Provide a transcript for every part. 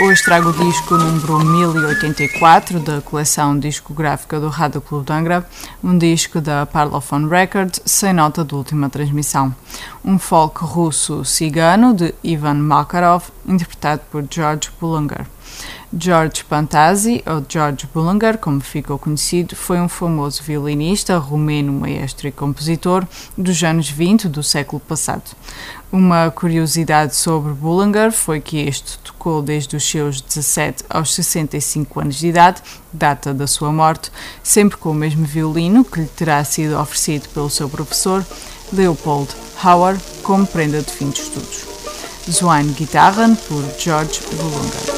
Hoje trago o disco número 1084 da coleção discográfica do Rádio Clube de Angra, um disco da Parlophone Records sem nota de última transmissão. Um folk russo cigano de Ivan Makarov, interpretado por George Bullinger. George Pantazzi, ou George Bullinger, como ficou conhecido, foi um famoso violinista, romeno, maestro e compositor dos anos 20 do século passado. Uma curiosidade sobre Bullinger foi que este tocou desde os seus 17 aos 65 anos de idade, data da sua morte, sempre com o mesmo violino que lhe terá sido oferecido pelo seu professor, Leopold Hauer, como prenda de fim de estudos. Zwein Gitarren por George Bullinger.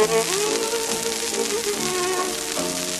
Thank you.